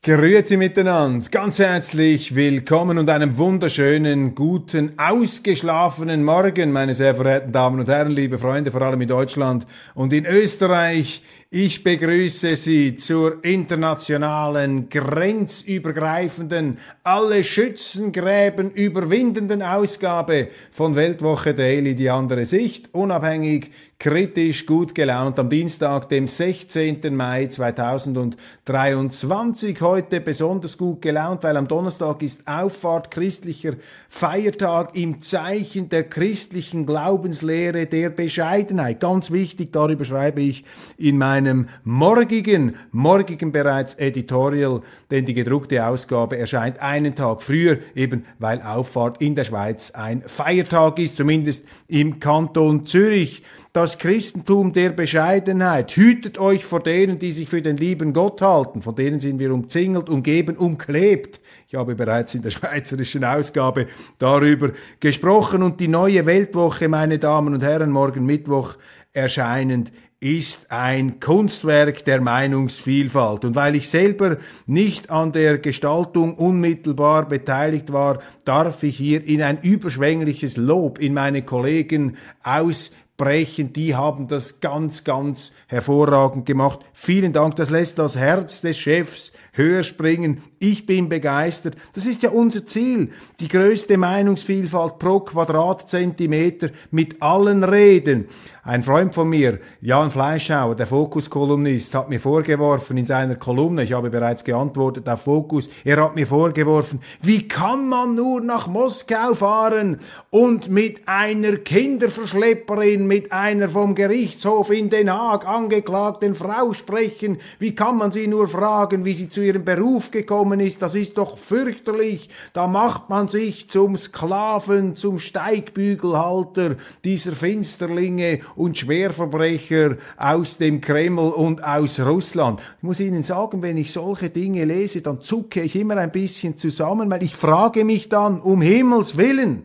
Grüezi miteinander, ganz herzlich willkommen und einen wunderschönen, guten, ausgeschlafenen Morgen, meine sehr verehrten Damen und Herren, liebe Freunde, vor allem in Deutschland und in Österreich. Ich begrüße Sie zur internationalen, grenzübergreifenden, alle Schützengräben überwindenden Ausgabe von Weltwoche Daily, die andere Sicht, unabhängig, kritisch, gut gelaunt am Dienstag, dem 16. Mai 2023. Heute besonders gut gelaunt, weil am Donnerstag ist Auffahrt christlicher Feiertag im Zeichen der christlichen Glaubenslehre der Bescheidenheit. Ganz wichtig, darüber schreibe ich in meinem morgigen, morgigen bereits Editorial, denn die gedruckte Ausgabe erscheint einen Tag früher, eben weil Auffahrt in der Schweiz ein Feiertag ist, zumindest im Kanton Zürich das Christentum der Bescheidenheit. Hütet euch vor denen, die sich für den lieben Gott halten. Von denen sind wir umzingelt, umgeben, umklebt. Ich habe bereits in der schweizerischen Ausgabe darüber gesprochen und die neue Weltwoche, meine Damen und Herren, morgen Mittwoch erscheinend ist ein Kunstwerk der Meinungsvielfalt. Und weil ich selber nicht an der Gestaltung unmittelbar beteiligt war, darf ich hier in ein überschwängliches Lob in meine Kollegen aus brechen. Die haben das ganz, ganz hervorragend gemacht. Vielen Dank. Das lässt das Herz des Chefs höher springen. Ich bin begeistert. Das ist ja unser Ziel. Die größte Meinungsvielfalt pro Quadratzentimeter mit allen Reden. Ein Freund von mir, Jan Fleischhauer, der Fokus-Kolumnist, hat mir vorgeworfen in seiner Kolumne, ich habe bereits geantwortet auf Fokus, er hat mir vorgeworfen, wie kann man nur nach Moskau fahren und mit einer Kinderverschlepperin, mit einer vom Gerichtshof in Den Haag angeklagten Frau sprechen? Wie kann man sie nur fragen, wie sie zu ihrem Beruf gekommen ist? Das ist doch fürchterlich. Da macht man sich zum Sklaven, zum Steigbügelhalter dieser Finsterlinge und Schwerverbrecher aus dem Kreml und aus Russland. Ich muss Ihnen sagen, wenn ich solche Dinge lese, dann zucke ich immer ein bisschen zusammen, weil ich frage mich dann, um Himmels willen,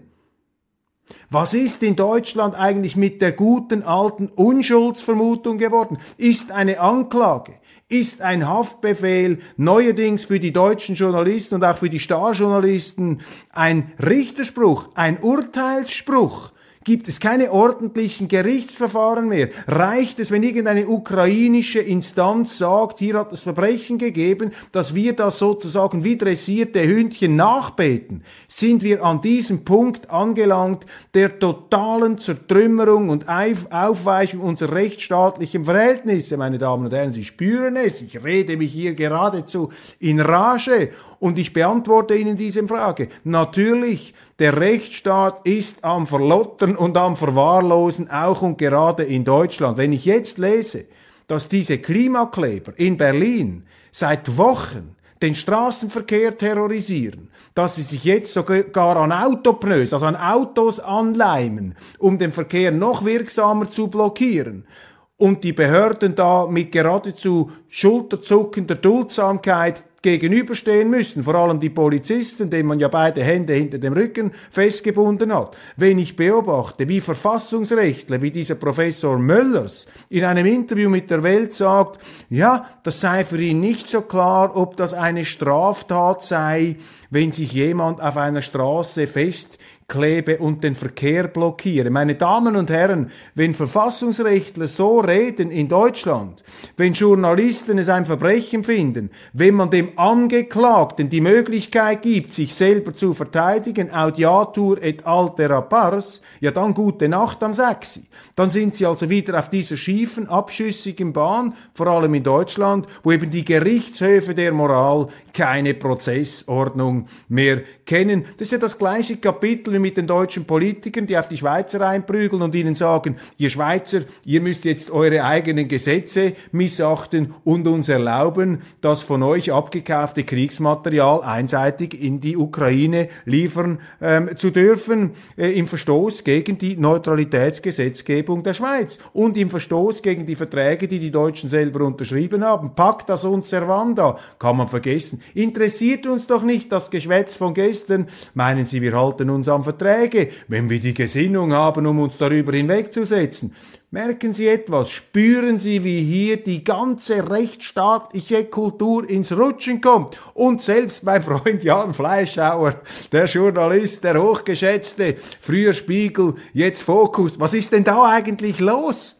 was ist in Deutschland eigentlich mit der guten alten Unschuldsvermutung geworden? Ist eine Anklage, ist ein Haftbefehl neuerdings für die deutschen Journalisten und auch für die Starjournalisten ein Richterspruch, ein Urteilsspruch? Gibt es keine ordentlichen Gerichtsverfahren mehr? Reicht es, wenn irgendeine ukrainische Instanz sagt, hier hat es Verbrechen gegeben, dass wir das sozusagen wie dressierte Hündchen nachbeten? Sind wir an diesem Punkt angelangt der totalen Zertrümmerung und Aufweichung unserer rechtsstaatlichen Verhältnisse? Meine Damen und Herren, Sie spüren es, ich rede mich hier geradezu in Rage und ich beantworte Ihnen diese Frage. Natürlich, der Rechtsstaat ist am Verlottern und am Verwahrlosen, auch und gerade in Deutschland. Wenn ich jetzt lese, dass diese Klimakleber in Berlin seit Wochen den Straßenverkehr terrorisieren, dass sie sich jetzt sogar an Autopneus, also an Autos anleimen, um den Verkehr noch wirksamer zu blockieren und die Behörden da mit geradezu schulterzuckender Duldsamkeit gegenüberstehen müssen, vor allem die Polizisten, denen man ja beide Hände hinter dem Rücken festgebunden hat. Wenn ich beobachte, wie Verfassungsrechtler, wie dieser Professor Möllers in einem Interview mit der Welt sagt, ja, das sei für ihn nicht so klar, ob das eine Straftat sei, wenn sich jemand auf einer Straße fest klebe und den Verkehr blockiere. Meine Damen und Herren, wenn Verfassungsrechtler so reden in Deutschland, wenn Journalisten es ein Verbrechen finden, wenn man dem Angeklagten die Möglichkeit gibt, sich selber zu verteidigen, audiatur et altera pars, ja dann gute Nacht am Sechsi. Dann sind sie also wieder auf dieser schiefen, abschüssigen Bahn, vor allem in Deutschland, wo eben die Gerichtshöfe der Moral keine Prozessordnung mehr kennen. Das ist ja das gleiche Kapitel wie mit den deutschen Politikern, die auf die Schweizer einprügeln und ihnen sagen, ihr Schweizer, ihr müsst jetzt eure eigenen Gesetze missachten und uns erlauben, das von euch abgekaufte Kriegsmaterial einseitig in die Ukraine liefern ähm, zu dürfen, äh, im Verstoß gegen die Neutralitätsgesetzgebung der Schweiz und im Verstoß gegen die Verträge, die die Deutschen selber unterschrieben haben. Pacta sunt servanda, kann man vergessen. Interessiert uns doch nicht das Geschwätz von gestern. Meinen Sie, wir halten uns Verträge, wenn wir die Gesinnung haben, um uns darüber hinwegzusetzen? Merken Sie etwas, spüren Sie, wie hier die ganze rechtsstaatliche Kultur ins Rutschen kommt. Und selbst mein Freund Jan Fleischhauer, der Journalist, der hochgeschätzte, früher Spiegel, jetzt Fokus. Was ist denn da eigentlich los?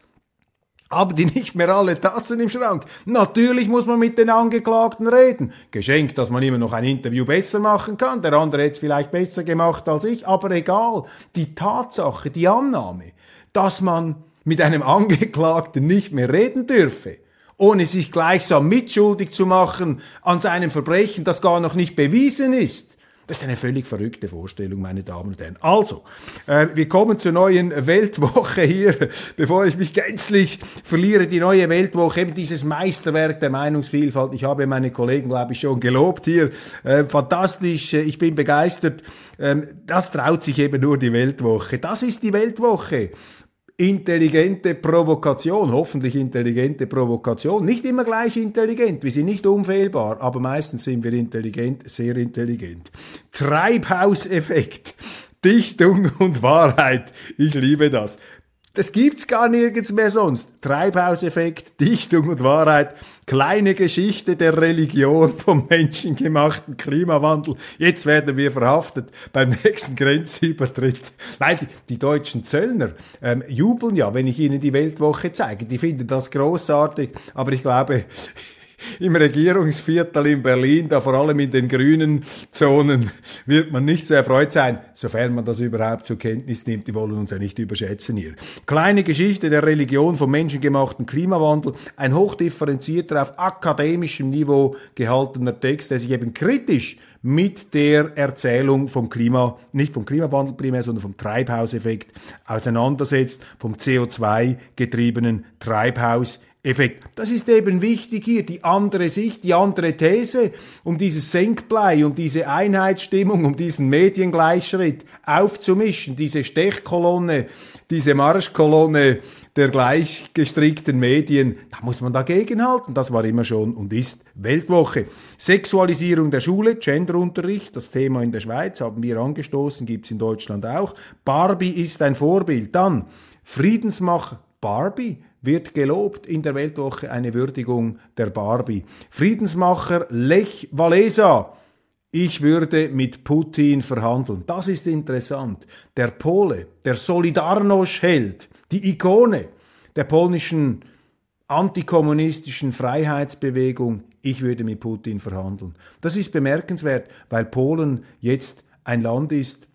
Haben die nicht mehr alle Tassen im Schrank? Natürlich muss man mit den Angeklagten reden. Geschenkt, dass man immer noch ein Interview besser machen kann. Der andere hätte es vielleicht besser gemacht als ich, aber egal. Die Tatsache, die Annahme, dass man mit einem Angeklagten nicht mehr reden dürfe, ohne sich gleichsam mitschuldig zu machen an seinem Verbrechen, das gar noch nicht bewiesen ist, das ist eine völlig verrückte Vorstellung, meine Damen und Herren. Also, äh, wir kommen zur neuen Weltwoche hier, bevor ich mich gänzlich verliere. Die neue Weltwoche, eben dieses Meisterwerk der Meinungsvielfalt. Ich habe meine Kollegen, glaube ich, schon gelobt hier. Äh, fantastisch, ich bin begeistert. Ähm, das traut sich eben nur die Weltwoche. Das ist die Weltwoche intelligente Provokation, hoffentlich intelligente Provokation, nicht immer gleich intelligent, wir sind nicht unfehlbar, aber meistens sind wir intelligent, sehr intelligent. Treibhauseffekt, Dichtung und Wahrheit, ich liebe das. Das gibt's gar nirgends mehr sonst. Treibhauseffekt, Dichtung und Wahrheit, kleine Geschichte der Religion vom menschengemachten Klimawandel. Jetzt werden wir verhaftet beim nächsten Grenzübertritt. Weil die, die deutschen Zöllner ähm, jubeln ja, wenn ich ihnen die Weltwoche zeige. Die finden das großartig, aber ich glaube, im Regierungsviertel in Berlin, da vor allem in den grünen Zonen, wird man nicht so erfreut sein, sofern man das überhaupt zur Kenntnis nimmt. Die wollen uns ja nicht überschätzen hier. Kleine Geschichte der Religion vom menschengemachten Klimawandel, ein hochdifferenzierter, auf akademischem Niveau gehaltener Text, der sich eben kritisch mit der Erzählung vom Klima, nicht vom Klimawandel primär, sondern vom Treibhauseffekt auseinandersetzt, vom CO2 getriebenen Treibhauseffekt. Effekt. Das ist eben wichtig hier, die andere Sicht, die andere These, um dieses Senkblei, um diese Einheitsstimmung, um diesen Mediengleichschritt aufzumischen, diese Stechkolonne, diese Marschkolonne der gleichgestrickten Medien, da muss man dagegenhalten. Das war immer schon und ist Weltwoche. Sexualisierung der Schule, Genderunterricht, das Thema in der Schweiz haben wir angestoßen, gibt's in Deutschland auch. Barbie ist ein Vorbild. Dann Friedensmacher Barbie wird gelobt in der Weltwoche eine Würdigung der Barbie. Friedensmacher Lech Walesa. Ich würde mit Putin verhandeln. Das ist interessant. Der Pole, der Solidarność-Held, die Ikone der polnischen antikommunistischen Freiheitsbewegung, ich würde mit Putin verhandeln. Das ist bemerkenswert, weil Polen jetzt ein Land ist,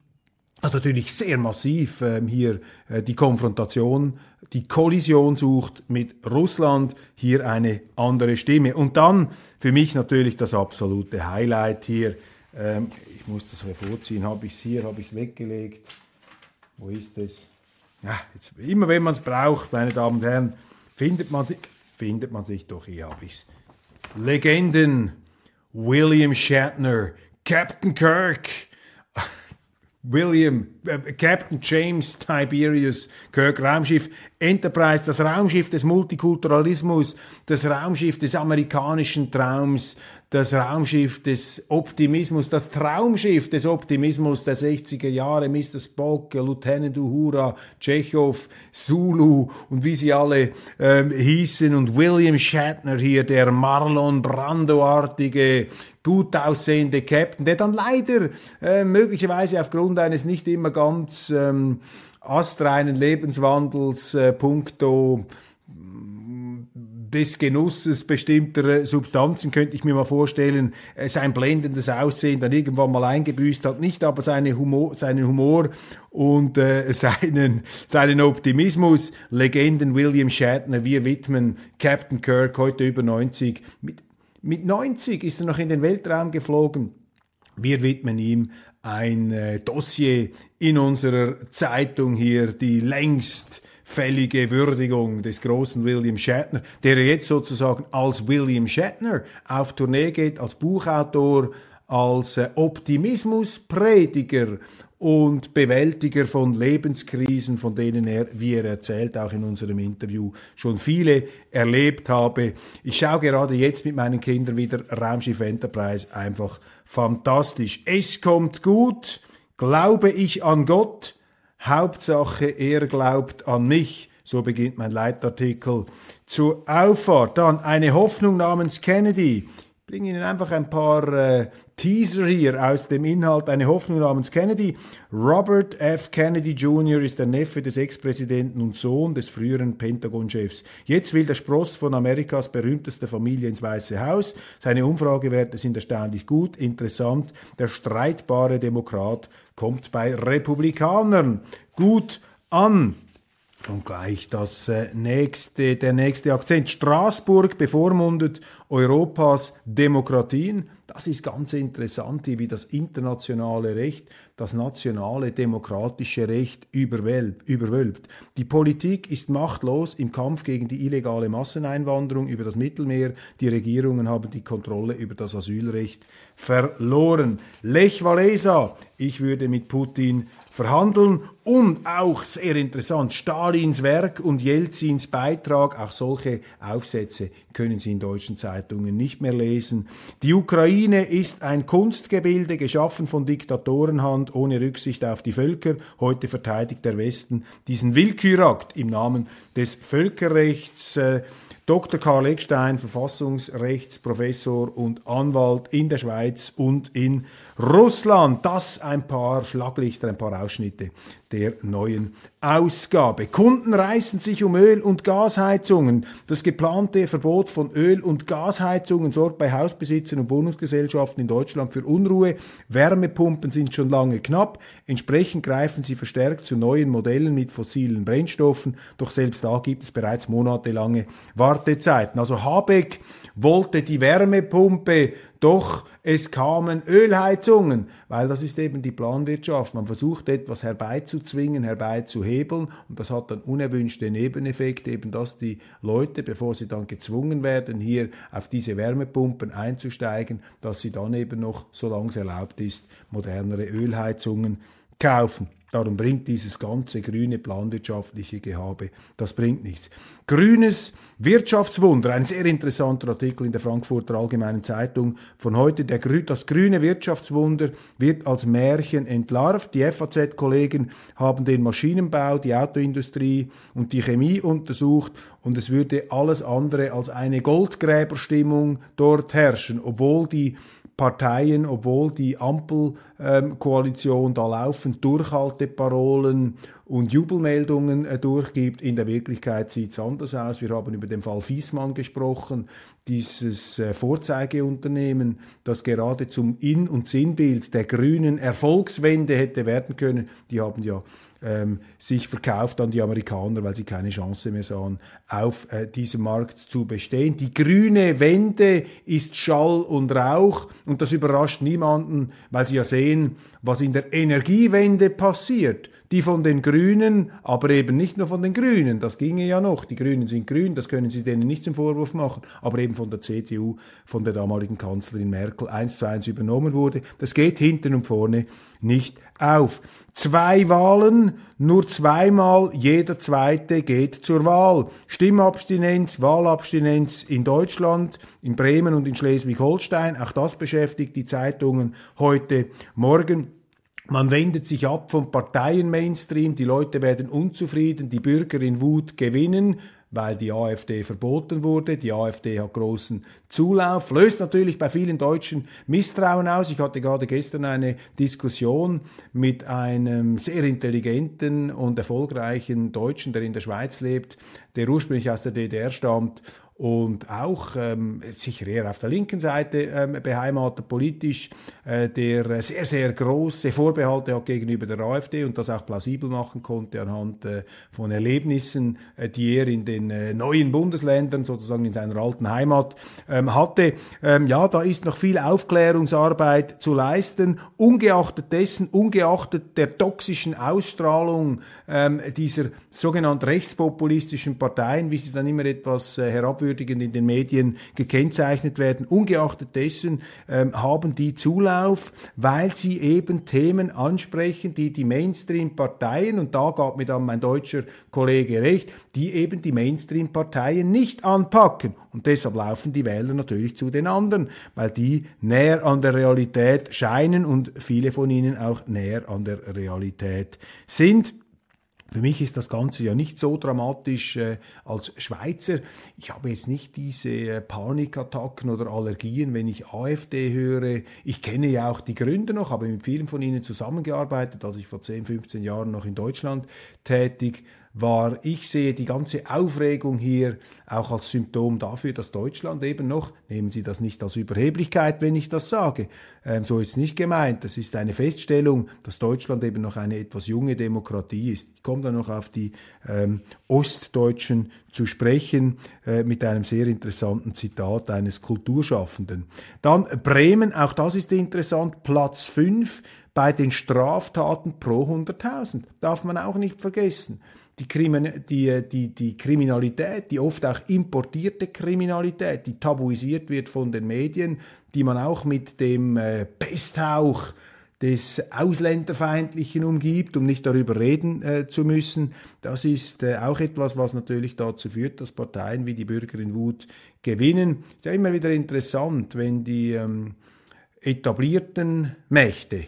also natürlich sehr massiv ähm, hier äh, die Konfrontation, die Kollision sucht mit Russland, hier eine andere Stimme. Und dann für mich natürlich das absolute Highlight hier. Ähm, ich muss das hervorziehen, habe ich es hier, habe ich es weggelegt. Wo ist es? Ja, jetzt, immer wenn man es braucht, meine Damen und Herren, findet man, findet man sich doch, hier habe ich es. Legenden, William Shatner, Captain Kirk, William, äh, Captain James Tiberius Kirk Raumschiff Enterprise, das Raumschiff des Multikulturalismus, das Raumschiff des amerikanischen Traums, das Raumschiff des Optimismus, das Traumschiff des Optimismus der 60er Jahre, Mr. Spock, Lieutenant Uhura, Tschechow, Zulu und wie sie alle ähm, hießen und William Shatner hier, der Marlon Brando-artige, gut aussehende Captain, der dann leider äh, möglicherweise aufgrund eines nicht immer ganz ähm, astreinen Lebenswandels äh, puncto des Genusses bestimmter Substanzen, könnte ich mir mal vorstellen, äh, sein blendendes Aussehen dann irgendwann mal eingebüßt hat, nicht aber seine Humor, seinen Humor und äh, seinen, seinen Optimismus. Legenden William Shatner, wir widmen Captain Kirk, heute über 90. Mit, mit 90 ist er noch in den Weltraum geflogen. Wir widmen ihm ein äh, Dossier in unserer Zeitung hier, die längst fällige Würdigung des großen William Shatner, der jetzt sozusagen als William Shatner auf Tournee geht, als Buchautor, als äh, Optimismusprediger und Bewältiger von Lebenskrisen, von denen er, wie er erzählt, auch in unserem Interview schon viele erlebt habe. Ich schaue gerade jetzt mit meinen Kindern wieder Raumschiff Enterprise, einfach fantastisch. Es kommt gut, glaube ich an Gott, Hauptsache, er glaubt an mich. So beginnt mein Leitartikel zur Auffahrt. Dann eine Hoffnung namens Kennedy. Bringe Ihnen einfach ein paar äh, Teaser hier aus dem Inhalt. Eine Hoffnung namens Kennedy. Robert F. Kennedy Jr. ist der Neffe des Ex-Präsidenten und Sohn des früheren Pentagon-Chefs. Jetzt will der Spross von Amerikas berühmtester Familie ins Weiße Haus. Seine Umfragewerte sind erstaunlich gut. Interessant. Der streitbare Demokrat kommt bei Republikanern gut an. Und gleich das äh, nächste, der nächste Akzent. Straßburg bevormundet Europas Demokratien. Das ist ganz interessant, wie das internationale Recht das nationale demokratische Recht überwölbt. Die Politik ist machtlos im Kampf gegen die illegale Masseneinwanderung über das Mittelmeer. Die Regierungen haben die Kontrolle über das Asylrecht verloren. Lech Walesa, ich würde mit Putin verhandeln und auch sehr interessant, Stalins Werk und Jelzins Beitrag, auch solche Aufsätze können Sie in deutschen Zeitungen nicht mehr lesen. Die Ukraine ist ein Kunstgebilde, geschaffen von Diktatorenhand ohne Rücksicht auf die Völker. Heute verteidigt der Westen diesen Willkürakt im Namen des Völkerrechts. Äh, Dr. Karl Eckstein, Verfassungsrechtsprofessor und Anwalt in der Schweiz und in Russland. Das ein paar Schlaglichter, ein paar Ausschnitte der neuen Ausgabe. Kunden reißen sich um Öl- und Gasheizungen. Das geplante Verbot von Öl- und Gasheizungen sorgt bei Hausbesitzern und Wohnungsgesellschaften in Deutschland für Unruhe. Wärmepumpen sind schon lange knapp. Entsprechend greifen sie verstärkt zu neuen Modellen mit fossilen Brennstoffen. Doch selbst da gibt es bereits monatelange Wartezeiten. Also Habeck wollte die Wärmepumpe doch es kamen Ölheizungen, weil das ist eben die Planwirtschaft. Man versucht etwas herbeizuzwingen, herbeizuhebeln und das hat dann unerwünschte Nebeneffekte, eben dass die Leute, bevor sie dann gezwungen werden, hier auf diese Wärmepumpen einzusteigen, dass sie dann eben noch, solange es erlaubt ist, modernere Ölheizungen kaufen. Darum bringt dieses ganze grüne planwirtschaftliche Gehabe, das bringt nichts. Grünes Wirtschaftswunder, ein sehr interessanter Artikel in der Frankfurter Allgemeinen Zeitung von heute. Der, das grüne Wirtschaftswunder wird als Märchen entlarvt. Die FAZ-Kollegen haben den Maschinenbau, die Autoindustrie und die Chemie untersucht und es würde alles andere als eine Goldgräberstimmung dort herrschen, obwohl die Parteien, obwohl die Ampelkoalition ähm, da laufend Durchhalteparolen und Jubelmeldungen äh, durchgibt. In der Wirklichkeit sieht es anders aus. Wir haben über den Fall Fiesmann gesprochen, dieses äh, Vorzeigeunternehmen, das gerade zum In- und Sinnbild der grünen Erfolgswende hätte werden können. Die haben ja ähm, sich verkauft an die Amerikaner, weil sie keine Chance mehr sahen, auf äh, diesem Markt zu bestehen. Die grüne Wende ist Schall und Rauch und das überrascht niemanden, weil sie ja sehen, was in der Energiewende passiert, die von den Grünen aber eben nicht nur von den Grünen, das ginge ja noch, die Grünen sind grün, das können Sie denen nicht zum Vorwurf machen, aber eben von der CDU, von der damaligen Kanzlerin Merkel eins zu eins übernommen wurde. Das geht hinten und vorne nicht auf. Zwei Wahlen, nur zweimal jeder zweite geht zur Wahl. Stimmabstinenz, Wahlabstinenz in Deutschland, in Bremen und in Schleswig-Holstein, auch das beschäftigt die Zeitungen heute Morgen. Man wendet sich ab vom Parteien-Mainstream, die Leute werden unzufrieden, die Bürger in Wut gewinnen, weil die AfD verboten wurde. Die AfD hat großen Zulauf, löst natürlich bei vielen Deutschen Misstrauen aus. Ich hatte gerade gestern eine Diskussion mit einem sehr intelligenten und erfolgreichen Deutschen, der in der Schweiz lebt, der ursprünglich aus der DDR stammt und auch ähm, sicher eher auf der linken Seite ähm, beheimatet politisch, äh, der sehr, sehr große Vorbehalte hat gegenüber der AfD und das auch plausibel machen konnte anhand äh, von Erlebnissen, äh, die er in den äh, neuen Bundesländern, sozusagen in seiner alten Heimat, ähm, hatte. Ähm, ja, da ist noch viel Aufklärungsarbeit zu leisten, ungeachtet dessen, ungeachtet der toxischen Ausstrahlung ähm, dieser sogenannten rechtspopulistischen Parteien, wie sie dann immer etwas äh, herabwürdigen herabwürdigend in den Medien gekennzeichnet werden. Ungeachtet dessen ähm, haben die Zulauf, weil sie eben Themen ansprechen, die die Mainstream-Parteien, und da gab mir dann mein deutscher Kollege recht, die eben die Mainstream-Parteien nicht anpacken. Und deshalb laufen die Wähler natürlich zu den anderen, weil die näher an der Realität scheinen und viele von ihnen auch näher an der Realität sind. Für mich ist das Ganze ja nicht so dramatisch äh, als Schweizer. Ich habe jetzt nicht diese äh, Panikattacken oder Allergien, wenn ich AfD höre. Ich kenne ja auch die Gründe noch, habe mit vielen von ihnen zusammengearbeitet, als ich vor 10, 15 Jahren noch in Deutschland tätig war, ich sehe die ganze Aufregung hier auch als Symptom dafür, dass Deutschland eben noch, nehmen Sie das nicht als Überheblichkeit, wenn ich das sage, ähm, so ist es nicht gemeint, das ist eine Feststellung, dass Deutschland eben noch eine etwas junge Demokratie ist. Ich komme dann noch auf die ähm, Ostdeutschen zu sprechen, äh, mit einem sehr interessanten Zitat eines Kulturschaffenden. Dann Bremen, auch das ist interessant, Platz 5 bei den Straftaten pro 100.000. Darf man auch nicht vergessen die, Krimin die, die, die Kriminalität, die oft auch importierte Kriminalität, die tabuisiert wird von den Medien, die man auch mit dem äh, Pesthauch des Ausländerfeindlichen umgibt, um nicht darüber reden äh, zu müssen. Das ist äh, auch etwas, was natürlich dazu führt, dass Parteien wie die Bürger in Wut gewinnen. Ist ja immer wieder interessant, wenn die ähm, etablierten Mächte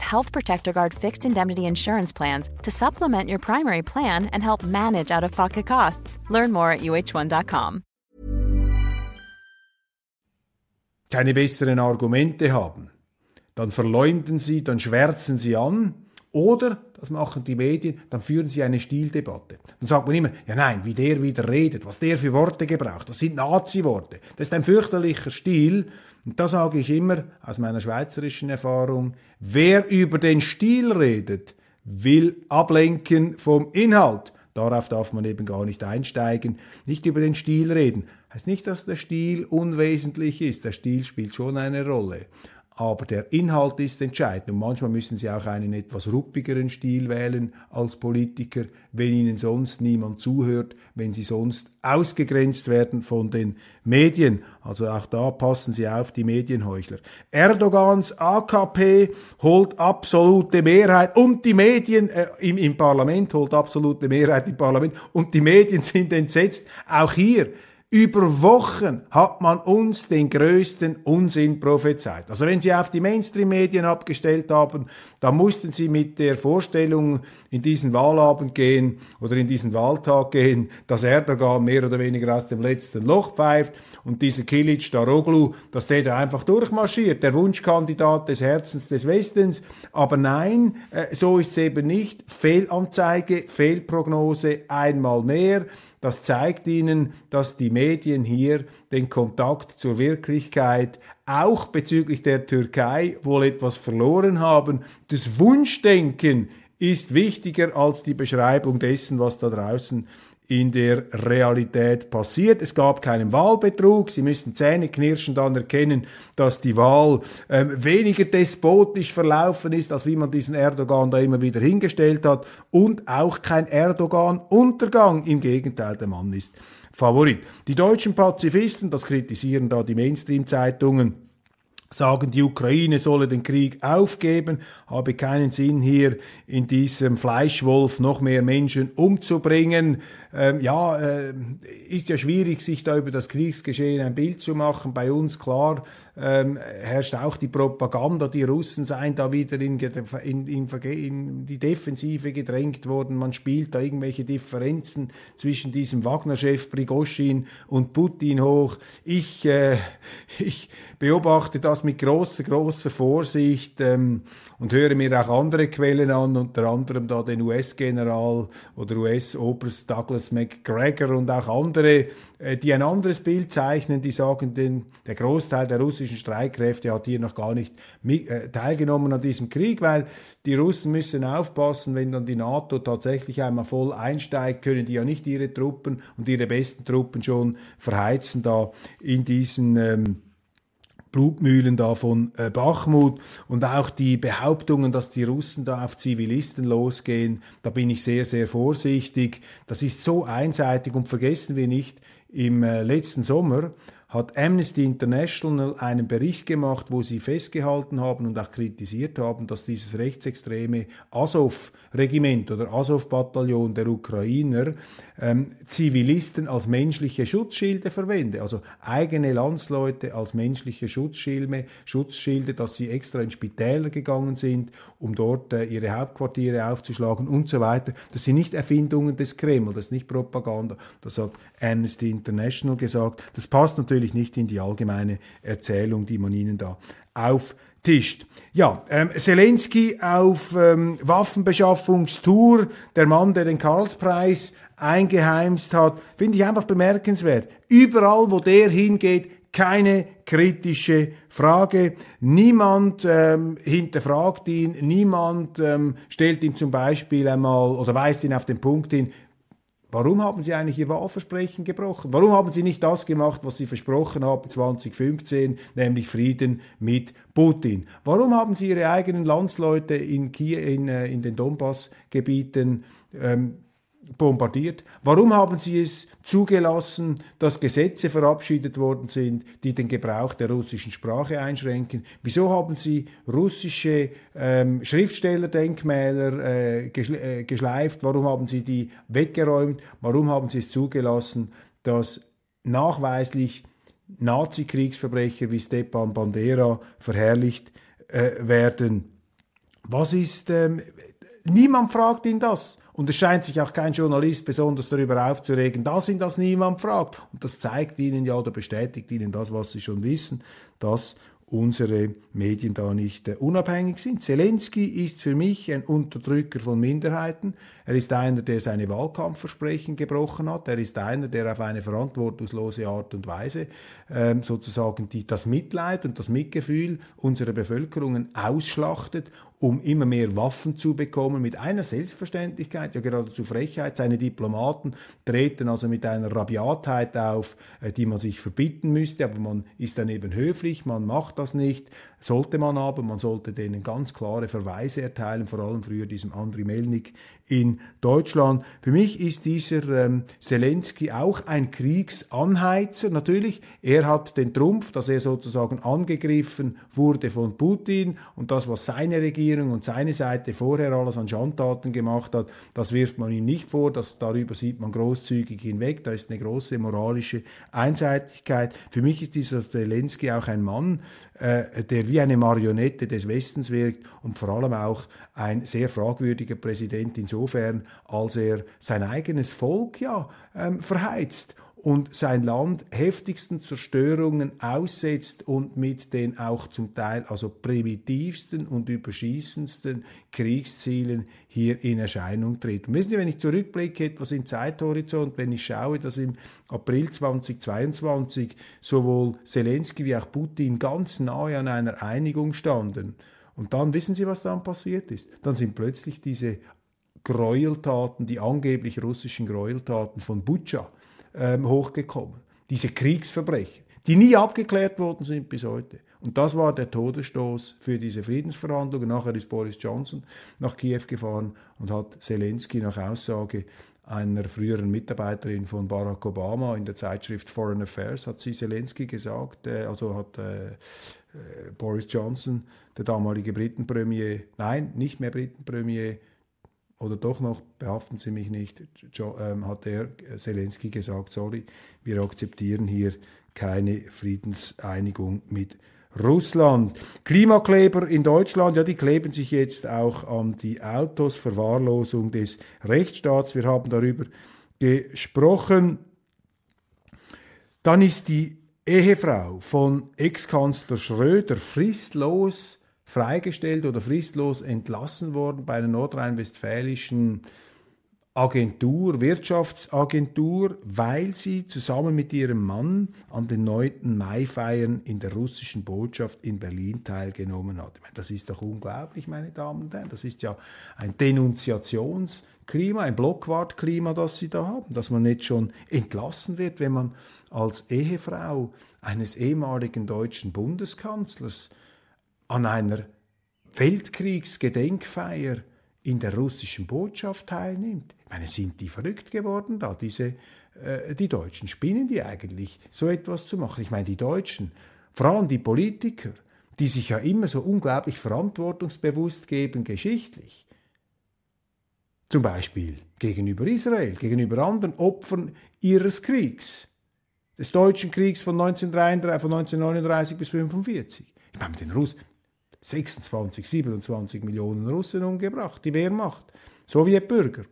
Health Protector Guard fixed indemnity insurance plans to supplement your primary plan and help manage out of pocket costs. Learn more at uh1.com. Keine besseren Argumente haben. Dann verleumden sie, dann schwärzen sie an. Oder, das machen die Medien, dann führen sie eine Stildebatte. Dann sagt man immer, ja nein, wie der wieder redet, was der für Worte gebraucht, das sind Nazi-Worte. Das ist ein fürchterlicher Stil. Und da sage ich immer aus meiner schweizerischen Erfahrung, wer über den Stil redet, will ablenken vom Inhalt. Darauf darf man eben gar nicht einsteigen, nicht über den Stil reden. Heißt nicht, dass der Stil unwesentlich ist. Der Stil spielt schon eine Rolle aber der Inhalt ist entscheidend. Und manchmal müssen Sie auch einen etwas ruppigeren Stil wählen als Politiker, wenn Ihnen sonst niemand zuhört, wenn Sie sonst ausgegrenzt werden von den Medien. Also auch da passen Sie auf die Medienheuchler. Erdogans AKP holt absolute Mehrheit und die Medien äh, im, im Parlament holt absolute Mehrheit im Parlament und die Medien sind entsetzt. Auch hier Über Wochen hat man uns den größten Unsinn prophezeit. Also wenn Sie auf die Mainstream-Medien abgestellt haben, dann mussten Sie mit der Vorstellung in diesen Wahlabend gehen oder in diesen Wahltag gehen, dass Erdogan mehr oder weniger aus dem letzten Loch pfeift und dieser Kilic Daroglu, dass der da einfach durchmarschiert, der Wunschkandidat des Herzens des Westens. Aber nein, äh, so ist es eben nicht. Fehlanzeige, Fehlprognose einmal mehr. Das zeigt Ihnen, dass die Medien hier den Kontakt zur Wirklichkeit auch bezüglich der Türkei wohl etwas verloren haben. Das Wunschdenken ist wichtiger als die Beschreibung dessen, was da draußen in der Realität passiert. Es gab keinen Wahlbetrug. Sie müssen zähneknirschend erkennen, dass die Wahl ähm, weniger despotisch verlaufen ist, als wie man diesen Erdogan da immer wieder hingestellt hat. Und auch kein Erdogan-Untergang. Im Gegenteil, der Mann ist Favorit. Die deutschen Pazifisten, das kritisieren da die Mainstream-Zeitungen, sagen, die Ukraine solle den Krieg aufgeben, habe keinen Sinn hier in diesem Fleischwolf noch mehr Menschen umzubringen. Ähm, ja, äh, ist ja schwierig, sich da über das Kriegsgeschehen ein Bild zu machen. Bei uns, klar, ähm, herrscht auch die Propaganda, die Russen seien da wieder in, in, in, in, die Defensive gedrängt worden. Man spielt da irgendwelche Differenzen zwischen diesem Wagner-Chef Prigoschin und Putin hoch. Ich, äh, ich beobachte das mit großer, großer Vorsicht ähm, und höre mir auch andere Quellen an, unter anderem da den US-General oder US-Oberst Douglas McGregor und auch andere, äh, die ein anderes Bild zeichnen, die sagen, den, der Großteil der russischen Streitkräfte hat hier noch gar nicht mit, äh, teilgenommen an diesem Krieg, weil die Russen müssen aufpassen, wenn dann die NATO tatsächlich einmal voll einsteigt, können die ja nicht ihre Truppen und ihre besten Truppen schon verheizen da in diesen ähm, Blutmühlen da von äh, Bachmut und auch die Behauptungen, dass die Russen da auf Zivilisten losgehen, da bin ich sehr, sehr vorsichtig. Das ist so einseitig und vergessen wir nicht, im äh, letzten Sommer hat Amnesty International einen Bericht gemacht, wo sie festgehalten haben und auch kritisiert haben, dass dieses rechtsextreme Azov-Regiment oder Azov-Bataillon der Ukrainer ähm, Zivilisten als menschliche Schutzschilde verwende, also eigene Landsleute als menschliche Schutzschilde, Schutzschilde, dass sie extra in Spitäler gegangen sind, um dort äh, ihre Hauptquartiere aufzuschlagen und so weiter. Das sind nicht Erfindungen des Kreml, das ist nicht Propaganda, das hat Amnesty International gesagt. Das passt natürlich nicht in die allgemeine Erzählung, die man ihnen da auftischt. Ja, ähm, Zelensky auf ähm, Waffenbeschaffungstour, der Mann, der den Karlspreis eingeheimst hat, finde ich einfach bemerkenswert. Überall, wo der hingeht, keine kritische Frage. Niemand ähm, hinterfragt ihn, niemand ähm, stellt ihm zum Beispiel einmal oder weist ihn auf den Punkt hin, Warum haben Sie eigentlich Ihr Wahlversprechen gebrochen? Warum haben Sie nicht das gemacht, was Sie versprochen haben 2015, nämlich Frieden mit Putin? Warum haben Sie Ihre eigenen Landsleute in, Kiew, in, äh, in den Donbass-Gebieten ähm, bombardiert? Warum haben Sie es zugelassen, dass Gesetze verabschiedet worden sind, die den Gebrauch der russischen Sprache einschränken? Wieso haben Sie russische ähm, Schriftstellerdenkmäler äh, äh, geschleift? Warum haben Sie die weggeräumt? Warum haben Sie es zugelassen, dass nachweislich Nazi-Kriegsverbrecher wie Stepan Bandera verherrlicht äh, werden? Was ist, ähm, niemand fragt ihn das. Und es scheint sich auch kein Journalist besonders darüber aufzuregen, dass ihn das niemand fragt. Und das zeigt Ihnen ja oder bestätigt Ihnen das, was Sie schon wissen, dass unsere Medien da nicht äh, unabhängig sind. Zelensky ist für mich ein Unterdrücker von Minderheiten. Er ist einer, der seine Wahlkampfversprechen gebrochen hat. Er ist einer, der auf eine verantwortungslose Art und Weise ähm, sozusagen die, das Mitleid und das Mitgefühl unserer Bevölkerungen ausschlachtet um immer mehr Waffen zu bekommen, mit einer Selbstverständlichkeit, ja geradezu Frechheit. Seine Diplomaten treten also mit einer Rabiatheit auf, äh, die man sich verbieten müsste, aber man ist dann eben höflich, man macht das nicht, sollte man aber, man sollte denen ganz klare Verweise erteilen, vor allem früher diesem Andriy Melnik in Deutschland. Für mich ist dieser ähm, Zelensky auch ein Kriegsanheizer. Natürlich, er hat den Trumpf, dass er sozusagen angegriffen wurde von Putin und das, was seine Regierung und seine Seite vorher alles an Schandtaten gemacht hat, das wirft man ihm nicht vor, das, darüber sieht man großzügig hinweg, da ist eine große moralische Einseitigkeit. Für mich ist dieser Zelensky auch ein Mann, äh, der wie eine Marionette des Westens wirkt und vor allem auch ein sehr fragwürdiger Präsident insofern, als er sein eigenes Volk ja ähm, verheizt und sein Land heftigsten Zerstörungen aussetzt und mit den auch zum Teil also primitivsten und überschießendsten Kriegszielen hier in Erscheinung tritt. Und wissen Sie, wenn ich zurückblicke etwas im Zeithorizont, wenn ich schaue, dass im April 2022 sowohl Zelensky wie auch Putin ganz nahe an einer Einigung standen, und dann wissen Sie, was dann passiert ist? Dann sind plötzlich diese Gräueltaten, die angeblich russischen Gräueltaten von Butscha, ähm, hochgekommen. Diese Kriegsverbrechen, die nie abgeklärt worden sind bis heute. Und das war der Todesstoß für diese Friedensverhandlungen. Nachher ist Boris Johnson nach Kiew gefahren und hat Zelensky nach Aussage einer früheren Mitarbeiterin von Barack Obama in der Zeitschrift Foreign Affairs hat sie Zelensky gesagt, äh, also hat äh, äh, Boris Johnson, der damalige Britenpremier, nein, nicht mehr Britenpremier, oder doch noch, behaften Sie mich nicht, ähm, hat er Zelensky gesagt, sorry, wir akzeptieren hier keine Friedenseinigung mit Russland. Klimakleber in Deutschland, ja, die kleben sich jetzt auch an die Autos, Verwahrlosung des Rechtsstaats. Wir haben darüber gesprochen. Dann ist die Ehefrau von Ex-Kanzler Schröder fristlos freigestellt oder fristlos entlassen worden bei einer nordrhein-westfälischen Agentur, Wirtschaftsagentur, weil sie zusammen mit ihrem Mann an den 9. Mai-Feiern in der russischen Botschaft in Berlin teilgenommen hat. Das ist doch unglaublich, meine Damen und Herren. Das ist ja ein Denunziationsklima, ein Blockwartklima, das sie da haben, dass man nicht schon entlassen wird, wenn man als Ehefrau eines ehemaligen deutschen Bundeskanzlers an einer Weltkriegsgedenkfeier in der russischen Botschaft teilnimmt. Ich meine, sind die verrückt geworden da, diese, äh, die Deutschen? Spinnen die eigentlich, so etwas zu machen? Ich meine, die Deutschen, vor allem die Politiker, die sich ja immer so unglaublich verantwortungsbewusst geben, geschichtlich. Zum Beispiel gegenüber Israel, gegenüber anderen Opfern ihres Kriegs, des Deutschen Kriegs von, 1933, von 1939 bis 1945. Ich meine, mit den Russen, 26, 27 Millionen Russen umgebracht, die Wehrmacht, Sowjetbürger.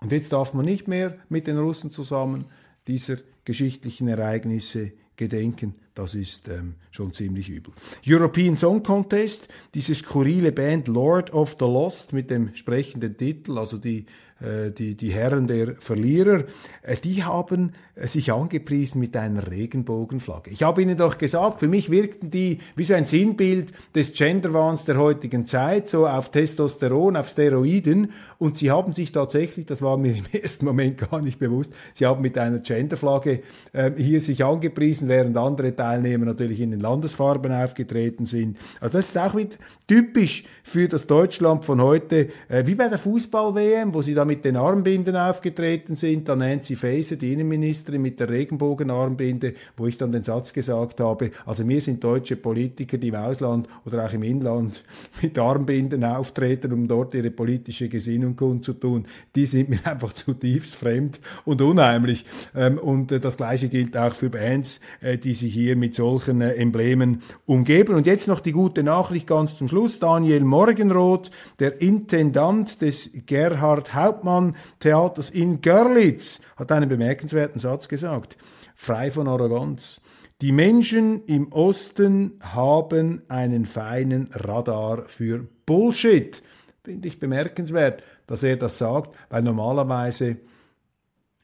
Und jetzt darf man nicht mehr mit den Russen zusammen dieser geschichtlichen Ereignisse gedenken. Das ist ähm, schon ziemlich übel. European Song Contest, diese skurrile Band Lord of the Lost mit dem sprechenden Titel, also die äh, die, die Herren der Verlierer, äh, die haben äh, sich angepriesen mit einer Regenbogenflagge. Ich habe Ihnen doch gesagt, für mich wirkten die wie so ein Sinnbild des Genderwahns der heutigen Zeit, so auf Testosteron, auf Steroiden. Und sie haben sich tatsächlich, das war mir im ersten Moment gar nicht bewusst, sie haben mit einer Genderflagge äh, hier sich angepriesen, während andere Teilnehmer natürlich in den Landesfarben aufgetreten sind. Also das ist auch wieder typisch für das Deutschland von heute, äh, wie bei der Fußball-WM, wo sie da mit den Armbinden aufgetreten sind, dann Nancy Faeser, die Innenministerin mit der Regenbogenarmbinde, wo ich dann den Satz gesagt habe, also mir sind deutsche Politiker, die im Ausland oder auch im Inland mit Armbinden auftreten, um dort ihre politische Gesinnung kundzutun, die sind mir einfach zutiefst fremd und unheimlich. Ähm, und äh, das Gleiche gilt auch für Bands, äh, die sich hier mit solchen äh, Emblemen umgeben. Und jetzt noch die gute Nachricht ganz zum Schluss. Daniel Morgenroth, der Intendant des Gerhard Haupt Hauptmann-Theaters in Görlitz hat einen bemerkenswerten Satz gesagt. Frei von Arroganz. Die Menschen im Osten haben einen feinen Radar für Bullshit. Finde ich bemerkenswert, dass er das sagt, weil normalerweise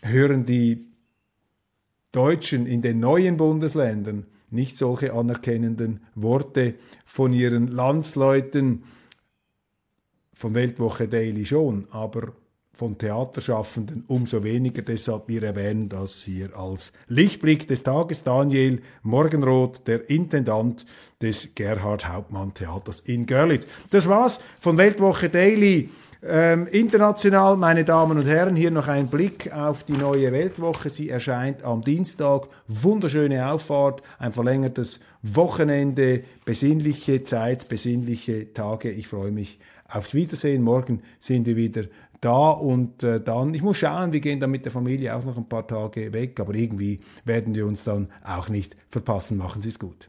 hören die Deutschen in den neuen Bundesländern nicht solche anerkennenden Worte von ihren Landsleuten, von Weltwoche Daily schon, aber von Theaterschaffenden umso weniger. Deshalb wir erwähnen das hier als Lichtblick des Tages. Daniel Morgenroth, der Intendant des Gerhard Hauptmann Theaters in Görlitz. Das war's von Weltwoche Daily Ähm, international, meine Damen und Herren, hier noch ein Blick auf die neue Weltwoche. Sie erscheint am Dienstag. Wunderschöne Auffahrt, ein verlängertes Wochenende, besinnliche Zeit, besinnliche Tage. Ich freue mich aufs Wiedersehen. Morgen sind wir wieder da und äh, dann, ich muss schauen, wir gehen dann mit der Familie auch noch ein paar Tage weg, aber irgendwie werden wir uns dann auch nicht verpassen. Machen Sie es gut.